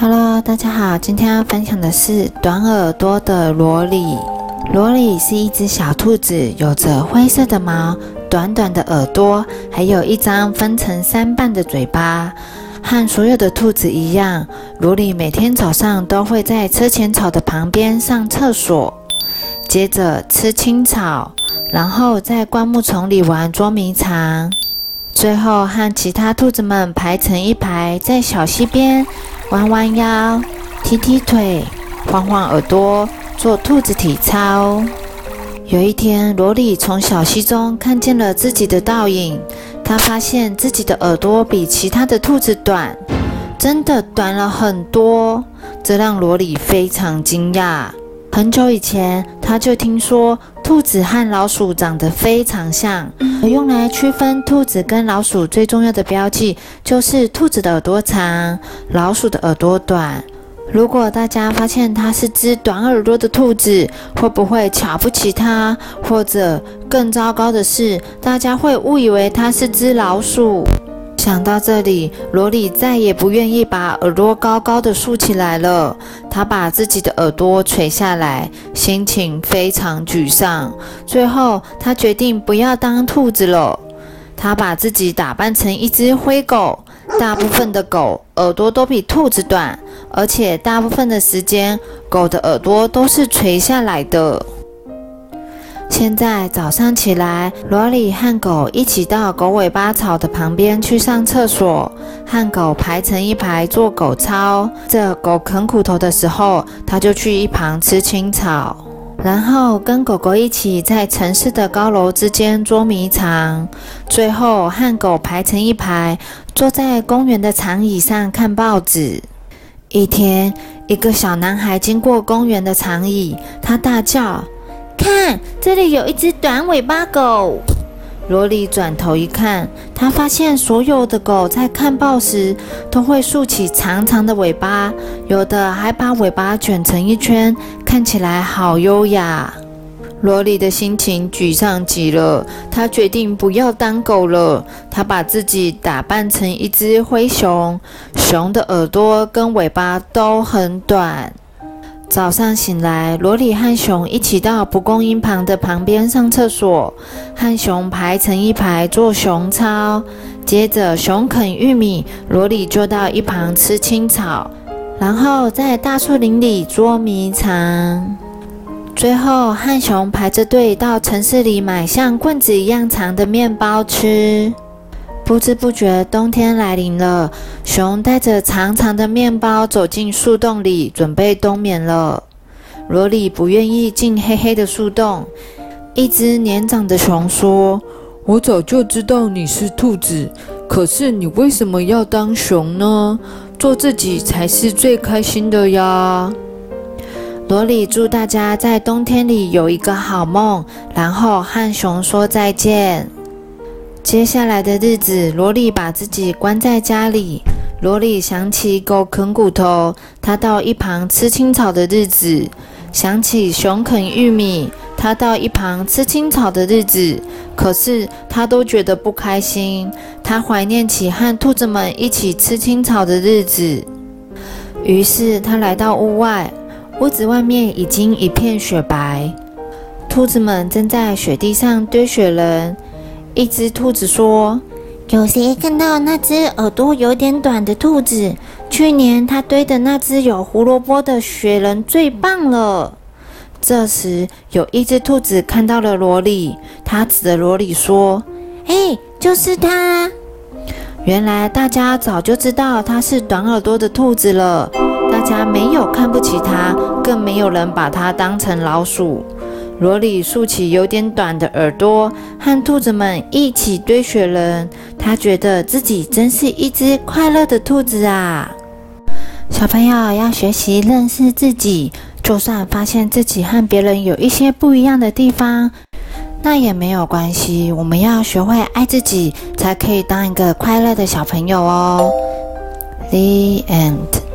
Hello，大家好，今天要分享的是短耳朵的罗里。罗里是一只小兔子，有着灰色的毛、短短的耳朵，还有一张分成三半的嘴巴。和所有的兔子一样，罗里每天早上都会在车前草的旁边上厕所，接着吃青草，然后在灌木丛里玩捉迷藏，最后和其他兔子们排成一排，在小溪边。弯弯腰，踢踢腿，晃晃耳朵，做兔子体操。有一天，罗里从小溪中看见了自己的倒影，他发现自己的耳朵比其他的兔子短，真的短了很多，这让罗里非常惊讶。很久以前，他就听说兔子和老鼠长得非常像，而用来区分兔子跟老鼠最重要的标记就是兔子的耳朵长，老鼠的耳朵短。如果大家发现它是只短耳朵的兔子，会不会瞧不起它？或者更糟糕的是，大家会误以为它是只老鼠？想到这里，罗里再也不愿意把耳朵高高的竖起来了。他把自己的耳朵垂下来，心情非常沮丧。最后，他决定不要当兔子了。他把自己打扮成一只灰狗。大部分的狗耳朵都比兔子短，而且大部分的时间，狗的耳朵都是垂下来的。现在早上起来，罗里和狗一起到狗尾巴草的旁边去上厕所，和狗排成一排做狗操。这狗啃骨头的时候，他就去一旁吃青草，然后跟狗狗一起在城市的高楼之间捉迷藏。最后和狗排成一排，坐在公园的长椅上看报纸。一天，一个小男孩经过公园的长椅，他大叫。看，这里有一只短尾巴狗。罗里转头一看，他发现所有的狗在看报时都会竖起长长的尾巴，有的还把尾巴卷成一圈，看起来好优雅。罗里的心情沮丧极了，他决定不要当狗了。他把自己打扮成一只灰熊，熊的耳朵跟尾巴都很短。早上醒来，罗里和熊一起到蒲公英旁的旁边上厕所，和熊排成一排做熊操。接着，熊啃玉米，罗里就到一旁吃青草，然后在大树林里捉迷藏。最后，和熊排着队到城市里买像棍子一样长的面包吃。不知不觉，冬天来临了。熊带着长长的面包走进树洞里，准备冬眠了。罗里不愿意进黑黑的树洞。一只年长的熊说：“我早就知道你是兔子，可是你为什么要当熊呢？做自己才是最开心的呀！”罗里祝大家在冬天里有一个好梦，然后和熊说再见。接下来的日子，罗莉把自己关在家里。罗莉想起狗啃骨头，他到一旁吃青草的日子；想起熊啃玉米，他到一旁吃青草的日子。可是他都觉得不开心。他怀念起和兔子们一起吃青草的日子。于是他来到屋外，屋子外面已经一片雪白，兔子们正在雪地上堆雪人。一只兔子说：“有谁看到那只耳朵有点短的兔子？去年他堆的那只有胡萝卜的雪人最棒了。”这时，有一只兔子看到了罗里，他指着罗莉说：“嘿，就是它！”原来大家早就知道它是短耳朵的兔子了，大家没有看不起它，更没有人把它当成老鼠。罗里竖起有点短的耳朵，和兔子们一起堆雪人。他觉得自己真是一只快乐的兔子啊！小朋友要学习认识自己，就算发现自己和别人有一些不一样的地方，那也没有关系。我们要学会爱自己，才可以当一个快乐的小朋友哦。The end.